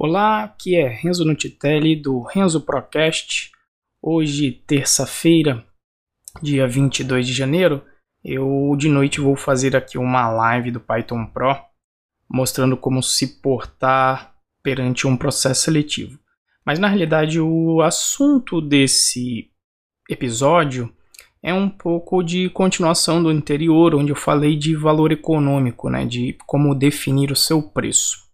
Olá, aqui é Renzo Nutitelli do Renzo Procast. Hoje, terça-feira, dia 22 de janeiro, eu de noite vou fazer aqui uma live do Python Pro mostrando como se portar perante um processo seletivo. Mas na realidade, o assunto desse episódio é um pouco de continuação do anterior, onde eu falei de valor econômico, né, de como definir o seu preço.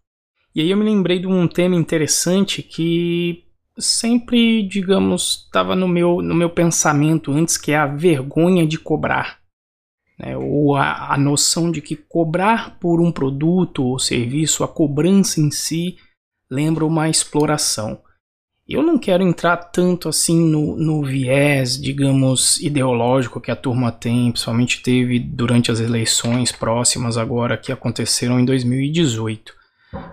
E aí eu me lembrei de um tema interessante que sempre, digamos, estava no meu, no meu pensamento antes, que é a vergonha de cobrar. Né? Ou a, a noção de que cobrar por um produto ou serviço, a cobrança em si, lembra uma exploração. Eu não quero entrar tanto assim no, no viés, digamos, ideológico que a turma tem, principalmente teve durante as eleições próximas agora que aconteceram em 2018.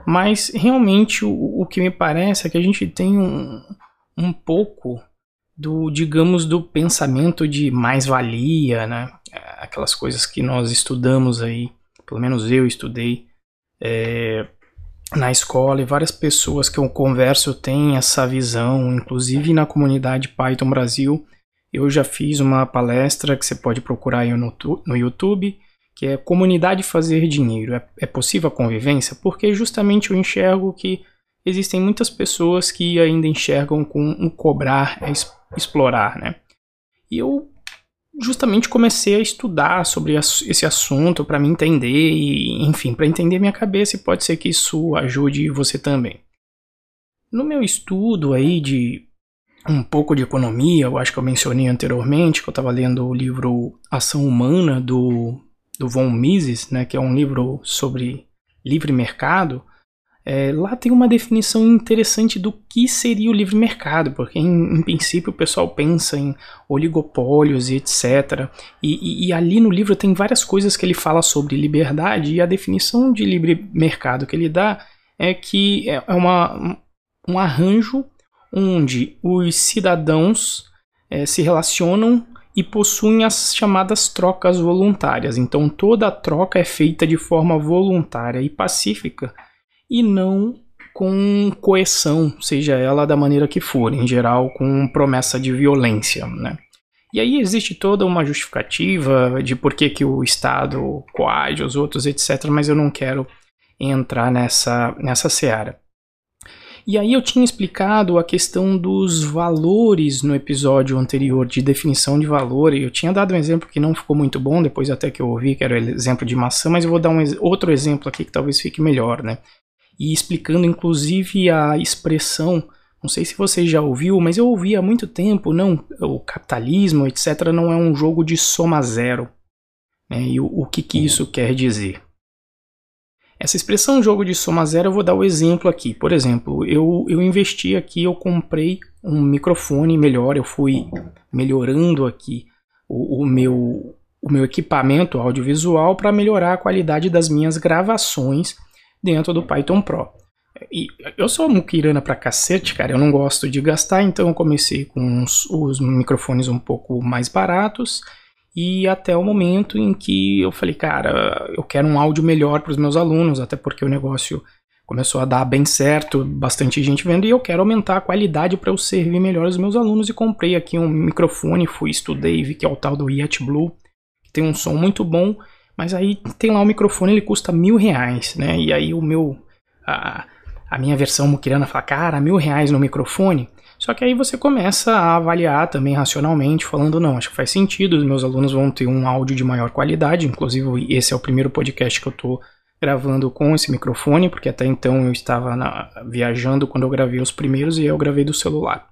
Mas realmente o, o que me parece é que a gente tem um, um pouco do, digamos, do pensamento de mais-valia, né? Aquelas coisas que nós estudamos aí, pelo menos eu estudei é, na escola e várias pessoas que eu converso têm essa visão, inclusive na comunidade Python Brasil. Eu já fiz uma palestra que você pode procurar aí no, no YouTube que é comunidade fazer dinheiro. É, é possível a convivência? Porque justamente eu enxergo que existem muitas pessoas que ainda enxergam com um cobrar é explorar, né? E eu justamente comecei a estudar sobre esse assunto para me entender e, enfim, para entender minha cabeça e pode ser que isso ajude você também. No meu estudo aí de um pouco de economia, eu acho que eu mencionei anteriormente que eu estava lendo o livro Ação Humana do do von Mises, né, que é um livro sobre livre mercado, é, lá tem uma definição interessante do que seria o livre mercado, porque em, em princípio o pessoal pensa em oligopólios e etc. E, e, e, ali no livro tem várias coisas que ele fala sobre liberdade, e a definição de livre mercado que ele dá é que é, é uma, um arranjo onde os cidadãos é, se relacionam e possuem as chamadas trocas voluntárias. Então toda a troca é feita de forma voluntária e pacífica e não com coerção, seja ela da maneira que for, em geral com promessa de violência, né? E aí existe toda uma justificativa de por que, que o Estado coage os outros, etc., mas eu não quero entrar nessa, nessa seara. E aí eu tinha explicado a questão dos valores no episódio anterior, de definição de valor, e eu tinha dado um exemplo que não ficou muito bom, depois até que eu ouvi, que era o exemplo de maçã, mas eu vou dar um outro exemplo aqui que talvez fique melhor, né? E explicando inclusive a expressão, não sei se você já ouviu, mas eu ouvi há muito tempo, não, o capitalismo, etc., não é um jogo de soma zero. Né? E o, o que, que isso quer dizer? Essa expressão jogo de soma zero eu vou dar o um exemplo aqui. Por exemplo, eu, eu investi aqui, eu comprei um microfone melhor, eu fui melhorando aqui o, o meu, o meu equipamento audiovisual para melhorar a qualidade das minhas gravações dentro do Python Pro. E eu sou muquirana pra cacete, cara, eu não gosto de gastar, então eu comecei com os, os microfones um pouco mais baratos e até o momento em que eu falei, cara, eu quero um áudio melhor para os meus alunos, até porque o negócio começou a dar bem certo, bastante gente vendo, e eu quero aumentar a qualidade para eu servir melhor os meus alunos. E comprei aqui um microfone, fui, estudei, vi que é o tal do Yeti Blue, que tem um som muito bom, mas aí tem lá o microfone, ele custa mil reais, né? E aí o meu. A, a minha versão muquirana fala, cara, mil reais no microfone. Só que aí você começa a avaliar também racionalmente, falando, não, acho que faz sentido, os meus alunos vão ter um áudio de maior qualidade, inclusive esse é o primeiro podcast que eu estou gravando com esse microfone, porque até então eu estava na, viajando quando eu gravei os primeiros e eu gravei do celular.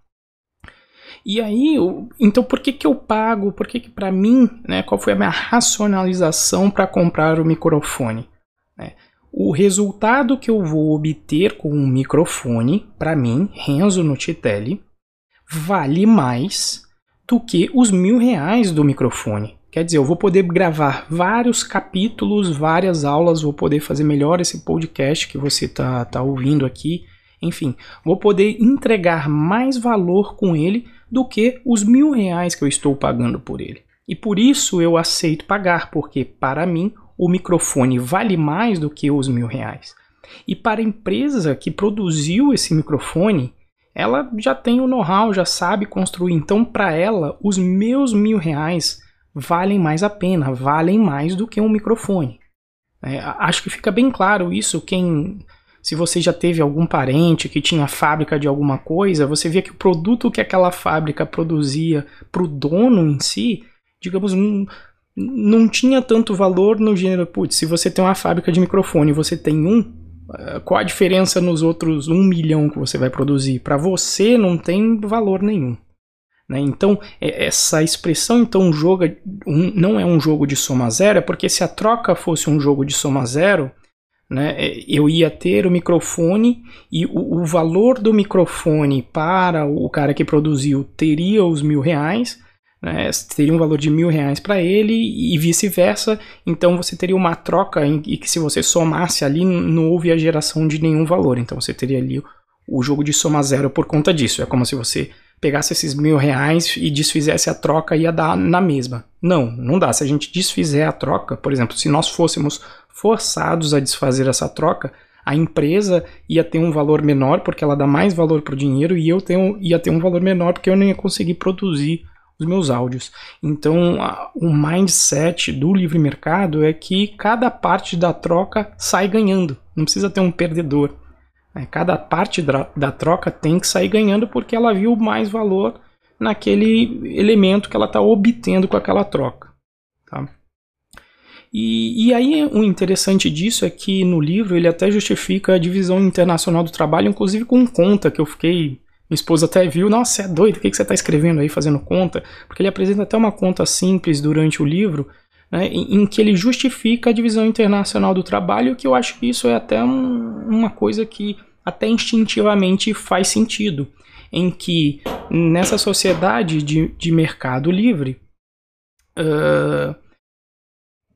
E aí, então por que que eu pago? Por que que para mim, né, qual foi a minha racionalização para comprar o microfone? Né? O resultado que eu vou obter com um microfone, para mim, Renzo Nutitelli, vale mais do que os mil reais do microfone. Quer dizer, eu vou poder gravar vários capítulos, várias aulas, vou poder fazer melhor esse podcast que você está tá ouvindo aqui. Enfim, vou poder entregar mais valor com ele do que os mil reais que eu estou pagando por ele. E por isso eu aceito pagar, porque para mim o microfone vale mais do que os mil reais. E para a empresa que produziu esse microfone, ela já tem o know-how, já sabe construir. Então, para ela, os meus mil reais valem mais a pena, valem mais do que um microfone. É, acho que fica bem claro isso. Quem, se você já teve algum parente que tinha fábrica de alguma coisa, você vê que o produto que aquela fábrica produzia para o dono em si, digamos, não, tinha tanto valor no gênero. Putz, se você tem uma fábrica de microfone e você tem um, eh, qual a diferença nos outros um milhão que você vai produzir? Para você não tem valor nenhum. Né? Então, essa expressão, então, jogo, um, não é um jogo de soma zero, é porque se a troca fosse um jogo de soma zero, né, é, eu ia ter o microfone e o, o, valor do microfone para o cara que produziu teria os mil reais, né, teria um valor de mil reais para ele e vice-versa. Então você teria uma troca em, em que se você somasse ali não houve a geração de nenhum valor. Então você teria ali o, o jogo de soma zero por conta disso. É como se você pegasse esses mil reais e desfizesse a troca, ia dar na mesma. Não, não dá. Se a gente desfizer a troca, por exemplo, se nós fôssemos forçados a desfazer essa troca, a empresa ia ter um valor menor porque ela dá mais valor para o dinheiro e eu tenho, ia ter um valor menor porque eu não ia conseguir produzir os meus áudios. Então, a, o mindset do livre mercado é que cada parte da troca sai ganhando, não precisa ter um perdedor. É, cada parte da, da troca tem que sair ganhando porque ela viu mais valor naquele elemento que ela está obtendo com aquela troca. Tá? E, e, aí o interessante disso é que no livro ele até justifica a divisão internacional do trabalho, inclusive com conta, que eu fiquei. Minha esposa até viu, nossa, é doido, o que, que você está escrevendo aí fazendo conta? Porque ele apresenta até uma conta simples durante o livro, né, em, em, que ele justifica a divisão internacional do trabalho, que eu acho que isso é até um, uma coisa que até instintivamente faz sentido, em que nessa sociedade de, de mercado livre, uh,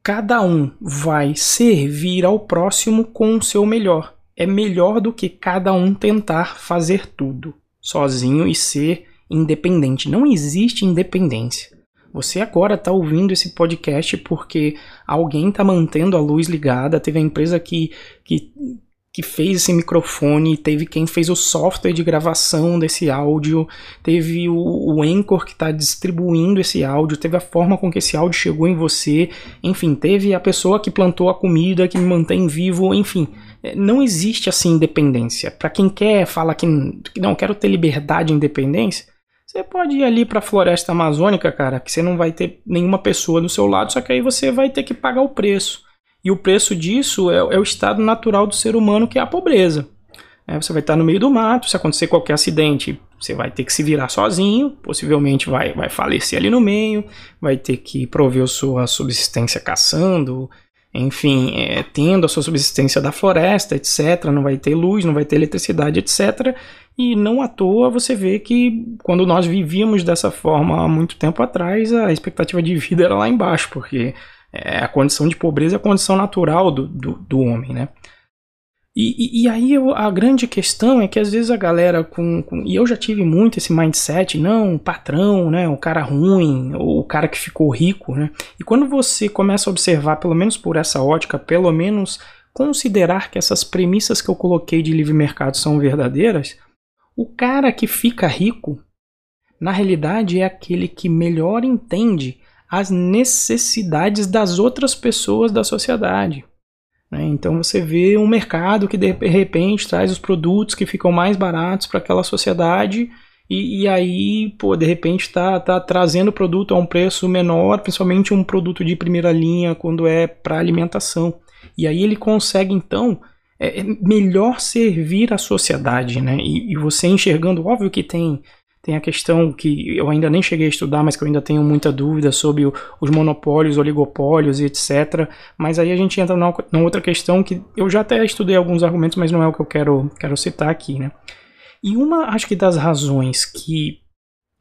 cada um vai servir ao próximo com o seu melhor. É melhor do que cada um tentar fazer tudo sozinho e ser independente. Não existe independência. Você agora está ouvindo esse podcast porque alguém está mantendo a luz ligada, teve a empresa que, que que fez esse microfone, teve quem fez o software de gravação desse áudio, teve o, o Anchor que está distribuindo esse áudio, teve a forma com que esse áudio chegou em você, enfim, teve a pessoa que plantou a comida, que me mantém vivo, enfim. É, não existe assim independência. Para quem quer, fala que não, quero ter liberdade e independência, você pode ir ali para a floresta amazônica, cara, que você não vai ter nenhuma pessoa do seu lado, só que aí você vai ter que pagar o preço. E o preço disso é, é o estado natural do ser humano, que é a pobreza. É, você vai estar no meio do mato, se acontecer qualquer acidente, você vai ter que se virar sozinho, possivelmente vai, vai falecer ali no meio, vai ter que prover sua subsistência caçando, enfim, é, tendo a sua subsistência da floresta, etc. Não vai ter luz, não vai ter eletricidade, etc. E não à toa você vê que quando nós vivíamos dessa forma há muito tempo atrás, a expectativa de vida era lá embaixo, porque é, a condição de pobreza é a condição natural do, do, do homem, né? E, e, e, aí eu, a grande questão é que às vezes a galera com, com, E eu já tive muito esse mindset, não, o patrão, né? O cara ruim, ou o cara que ficou rico, né? E quando você começa a observar, pelo menos por essa ótica, pelo menos considerar que essas premissas que eu coloquei de livre mercado são verdadeiras, o cara que fica rico, na realidade, é aquele que melhor entende as necessidades das outras pessoas da sociedade. Né? Então você vê um mercado que de repente traz os produtos que ficam mais baratos para aquela sociedade e, e, aí, pô, de repente está tá trazendo o produto a um preço menor, principalmente um produto de primeira linha quando é para alimentação. E aí ele consegue então é, é, melhor servir a sociedade, né? E, e você enxergando, óbvio que tem tem a questão que eu ainda nem cheguei a estudar, mas que eu ainda tenho muita dúvida sobre os monopólios, oligopólios e etc. Mas aí a gente entra numa, outra questão que eu já até estudei alguns argumentos, mas não é o que eu quero, quero citar aqui, né? E uma, acho que das razões que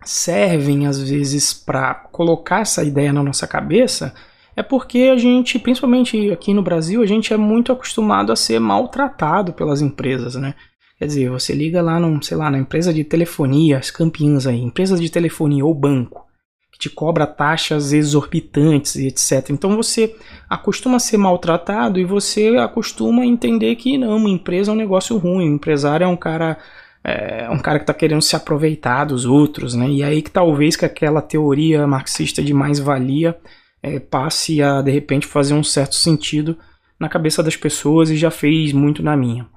servem às vezes para colocar essa ideia na nossa cabeça é porque a gente, principalmente aqui no Brasil, a gente é muito acostumado a ser maltratado pelas empresas, né? Quer dizer, você liga lá, num, sei lá, na empresa de telefonia, as campeãs aí, empresas de telefonia ou banco, que te cobra taxas exorbitantes e etc. Então você acostuma a ser maltratado e você acostuma a entender que não, uma empresa é um negócio ruim, um empresário é um cara é um cara que está querendo se aproveitar dos outros, né? E aí que talvez que aquela teoria marxista de mais-valia é, passe a de repente fazer um certo sentido na cabeça das pessoas e já fez muito na minha.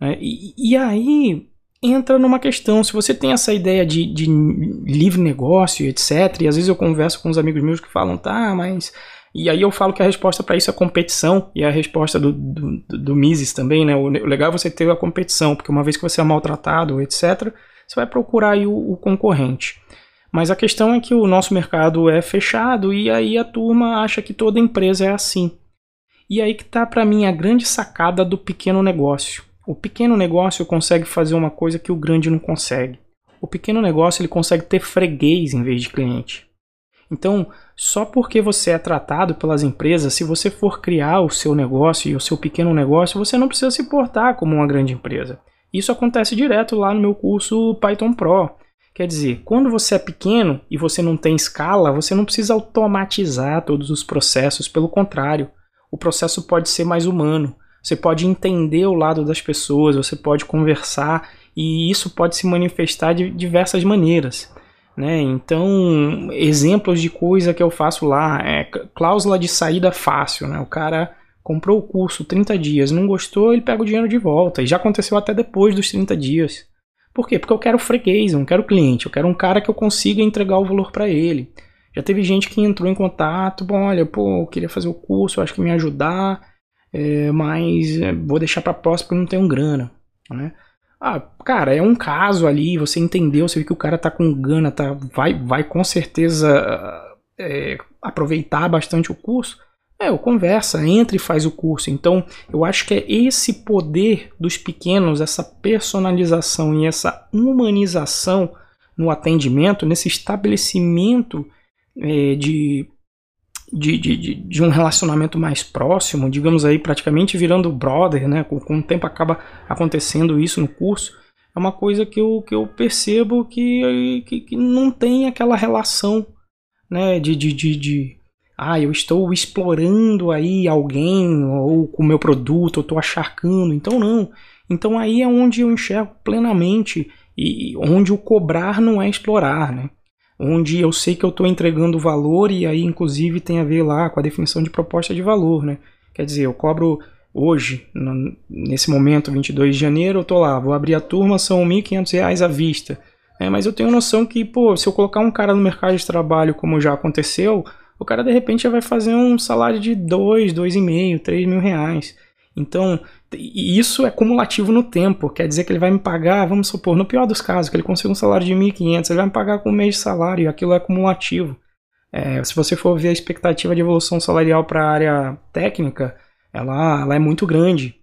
É, e, e, aí entra numa questão, se você tem essa ideia de, de livre negócio, etc., e às vezes eu converso com uns amigos meus que falam, tá, mas e aí eu falo que a resposta para isso é competição, e a resposta do, do, do Mises também, né? O legal é você ter a competição, porque uma vez que você é maltratado, etc., você vai procurar o, o concorrente. Mas a questão é que o nosso mercado é fechado e aí a turma acha que toda empresa é assim. E aí que está para mim a grande sacada do pequeno negócio. O pequeno negócio consegue fazer uma coisa que o grande não consegue. O pequeno negócio ele consegue ter freguês em vez de cliente. Então, só porque você é tratado pelas empresas, se você for criar o seu negócio e o seu pequeno negócio, você não precisa se portar como uma grande empresa. Isso acontece direto lá no meu curso Python Pro. Quer dizer, quando você é pequeno e você não tem escala, você não precisa automatizar todos os processos, pelo contrário, o processo pode ser mais humano. Você pode entender o lado das pessoas, você pode conversar e isso pode se manifestar de diversas maneiras. Né? Então, exemplos de coisa que eu faço lá é cláusula de saída fácil. Né? O cara comprou o curso 30 dias, não gostou, ele pega o dinheiro de volta. E já aconteceu até depois dos 30 dias. Por quê? Porque eu quero freguês, eu não quero cliente, eu quero um cara que eu consiga entregar o valor para ele. Já teve gente que entrou em contato, bom, olha, pô, eu queria fazer o curso, eu acho que me ajudar, é, mas é, vou deixar para próximo porque não tenho grana, né? Ah, cara, é um caso ali, você entendeu, você viu que o cara tá com gana, tá, vai, vai com certeza é, aproveitar bastante o curso. É, eu conversa, entra e faz o curso. Então, eu acho que é esse poder dos pequenos, essa personalização e essa humanização no atendimento, nesse estabelecimento é, de, de, de, de, um relacionamento mais próximo, digamos aí, praticamente virando brother, né? Com, com o tempo acaba acontecendo isso no curso. É uma coisa que eu, que eu percebo que, que, que não tem aquela relação né, de, de, de, de ah, eu estou explorando aí alguém ou com o meu produto, eu estou acharcando. Então não. Então aí é onde eu enxergo plenamente e onde o cobrar não é explorar, né? Onde eu sei que eu estou entregando valor e aí inclusive tem a ver lá com a definição de proposta de valor, né? Quer dizer, eu cobro hoje, nesse momento, 22 de janeiro, eu estou lá, vou abrir a turma, são R$ 1.500 à vista. É, mas eu tenho noção que, pô, se eu colocar um cara no mercado de trabalho como já aconteceu, o cara de repente já vai fazer um salário de 2, 2,5, 3 mil reais. Então, isso é cumulativo no tempo, quer dizer que ele vai me pagar, vamos supor, no pior dos casos, que ele consiga um salário de 1.500, ele vai me pagar com um mês de salário, e aquilo é cumulativo. É, se você for ver a expectativa de evolução salarial para a área técnica, ela, ela é muito grande.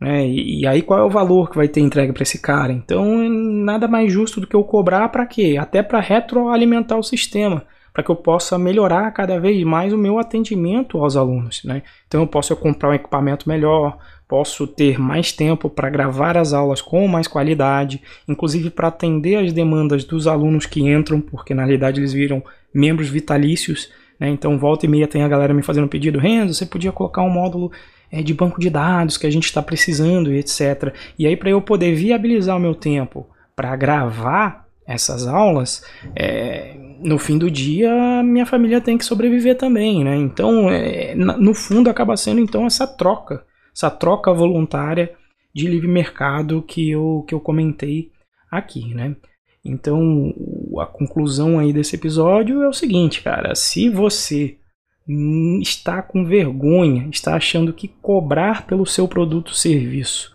Né? E, e, aí qual é o valor que vai ter entregue para esse cara? Então, nada mais justo do que eu cobrar para quê? Até para retroalimentar o sistema para que eu possa melhorar cada vez mais o meu atendimento aos alunos. Né? Então eu posso comprar um equipamento melhor, posso ter mais tempo para gravar as aulas com mais qualidade, inclusive para atender as demandas dos alunos que entram, porque na realidade eles viram membros vitalícios. Né? Então volta e meia tem a galera me fazendo pedido, Renzo, você podia colocar um módulo é, de banco de dados que a gente está precisando e etc. E aí para eu poder viabilizar o meu tempo para gravar essas aulas, é, no fim do dia minha família tem que sobreviver também, né? Então, é, no fundo, acaba sendo então essa troca, essa troca voluntária de livre mercado que eu, que eu comentei aqui, né? Então, a conclusão aí desse episódio é o seguinte, cara, se você está com vergonha, está achando que cobrar pelo seu produto ou serviço,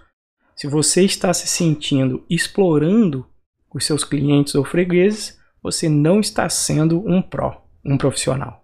se você está se sentindo explorando os seus clientes ou fregueses, você não está sendo um pró, um profissional.